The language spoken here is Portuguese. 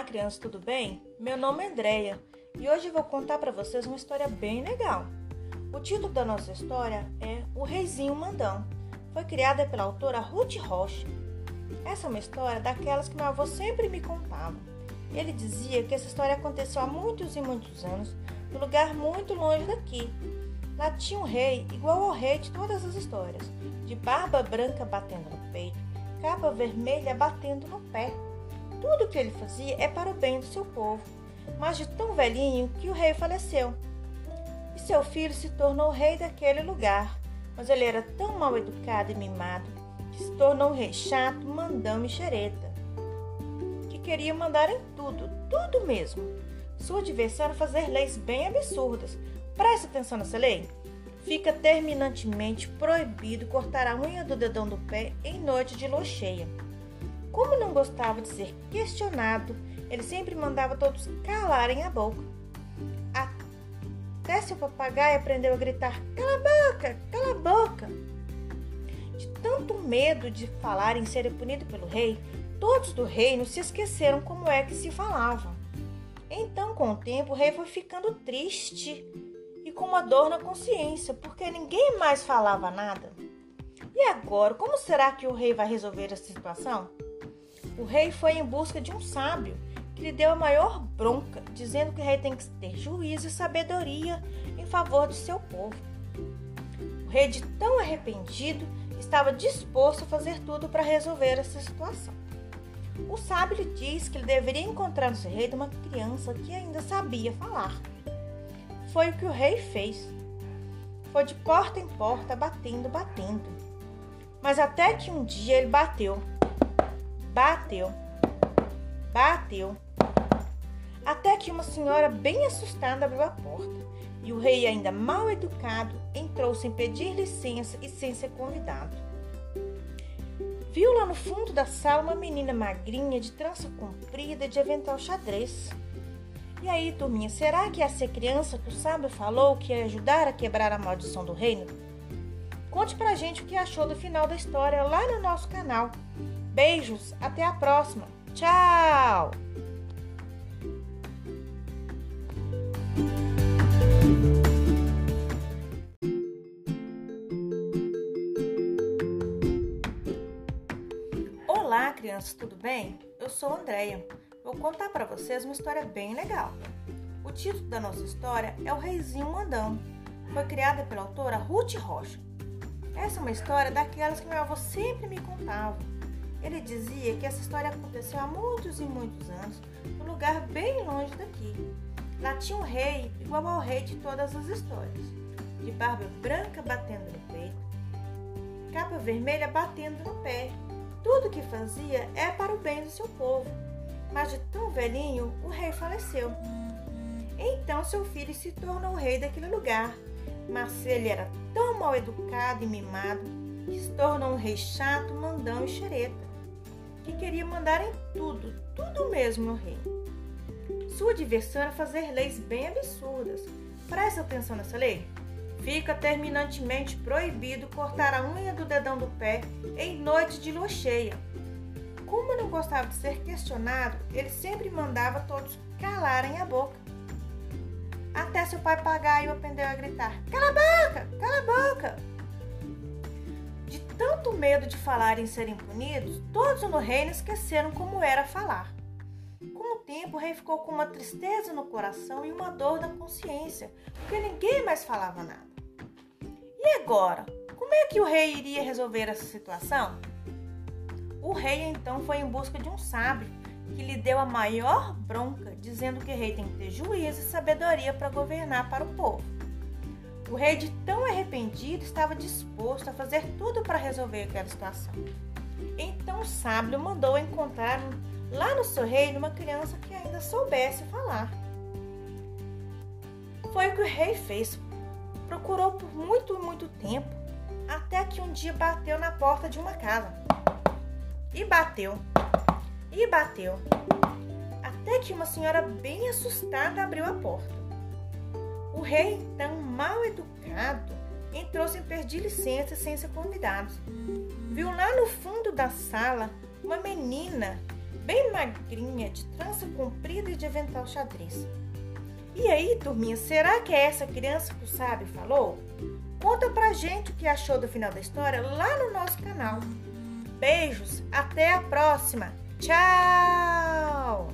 Olá, crianças, tudo bem? Meu nome é Andreia e hoje vou contar para vocês uma história bem legal. O título da nossa história é O Reizinho Mandão. Foi criada pela autora Ruth Rocha. Essa é uma história daquelas que meu avô sempre me contava. Ele dizia que essa história aconteceu há muitos e muitos anos, num lugar muito longe daqui. Lá tinha um rei igual ao rei de todas as histórias, de barba branca batendo no peito, capa vermelha batendo no pé. Tudo o que ele fazia é para o bem do seu povo, mas de tão velhinho que o rei faleceu. E seu filho se tornou rei daquele lugar, mas ele era tão mal educado e mimado que se tornou um rei chato, mandão e xereta, que queria mandar em tudo, tudo mesmo. Sua diversão era fazer leis bem absurdas. Preste atenção nessa lei. Fica terminantemente proibido cortar a unha do dedão do pé em noite de lua cheia. Como não gostava de ser questionado, ele sempre mandava todos calarem a boca. Até seu papagaio aprendeu a gritar: Cala a boca, cala a boca! De tanto medo de falar em ser punido pelo rei, todos do reino se esqueceram como é que se falava. Então, com o tempo, o rei foi ficando triste e com uma dor na consciência, porque ninguém mais falava nada. E agora, como será que o rei vai resolver essa situação? O rei foi em busca de um sábio que lhe deu a maior bronca, dizendo que o rei tem que ter juízo e sabedoria em favor do seu povo. O rei, de tão arrependido, estava disposto a fazer tudo para resolver essa situação. O sábio lhe diz que ele deveria encontrar no seu rei uma criança que ainda sabia falar. Foi o que o rei fez. Foi de porta em porta, batendo, batendo. Mas até que um dia ele bateu Bateu, bateu, até que uma senhora bem assustada abriu a porta e o rei, ainda mal educado, entrou sem pedir licença e sem ser convidado. Viu lá no fundo da sala uma menina magrinha de trança comprida de avental xadrez. E aí, turminha, será que essa criança que o sábio falou que ia ajudar a quebrar a maldição do reino? Conte pra gente o que achou do final da história lá no nosso canal. Beijos, até a próxima. Tchau! Olá, crianças, tudo bem? Eu sou a Andrea. Vou contar para vocês uma história bem legal. O título da nossa história é O Reizinho Mandão. Foi criada pela autora Ruth Rocha. Essa é uma história daquelas que meu avô sempre me contava ele dizia que essa história aconteceu há muitos e muitos anos, num lugar bem longe daqui. Lá tinha um rei igual ao rei de todas as histórias, de barba branca batendo no peito, capa vermelha batendo no pé. Tudo que fazia é para o bem do seu povo. Mas de tão velhinho, o rei faleceu. Então seu filho se tornou rei daquele lugar. Mas ele era tão mal educado e mimado que se tornou um rei chato, mandão e xereta que queria mandar em tudo, tudo mesmo no reino. Sua diversão era fazer leis bem absurdas. Presta atenção nessa lei. Fica terminantemente proibido cortar a unha do dedão do pé em noite de lua cheia. Como não gostava de ser questionado, ele sempre mandava todos calarem a boca. Seu pai papagaio aprendeu a gritar: Cala a boca! Cala a boca! tanto medo de falar em serem punidos, todos no reino esqueceram como era falar. Com o tempo, o rei ficou com uma tristeza no coração e uma dor na consciência, porque ninguém mais falava nada. E agora? Como é que o rei iria resolver essa situação? O rei então foi em busca de um sábio que lhe deu a maior bronca, dizendo que o rei tem que ter juízo e sabedoria para governar para o povo. O rei, de tão arrependido, estava disposto a fazer tudo para resolver aquela situação. Então o sábio mandou encontrar lá no seu reino uma criança que ainda soubesse falar. Foi o que o rei fez. Procurou por muito, muito tempo, até que um dia bateu na porta de uma casa. E bateu. E bateu. Até que uma senhora bem assustada abriu a porta. O rei, então mal educado, entrou sem pedir licença sem ser convidado. Viu lá no fundo da sala uma menina bem magrinha, de trança comprida e de avental xadrez. E aí, turminha, será que é essa criança que o sábio falou? Conta pra gente o que achou do final da história lá no nosso canal. Beijos, até a próxima. Tchau!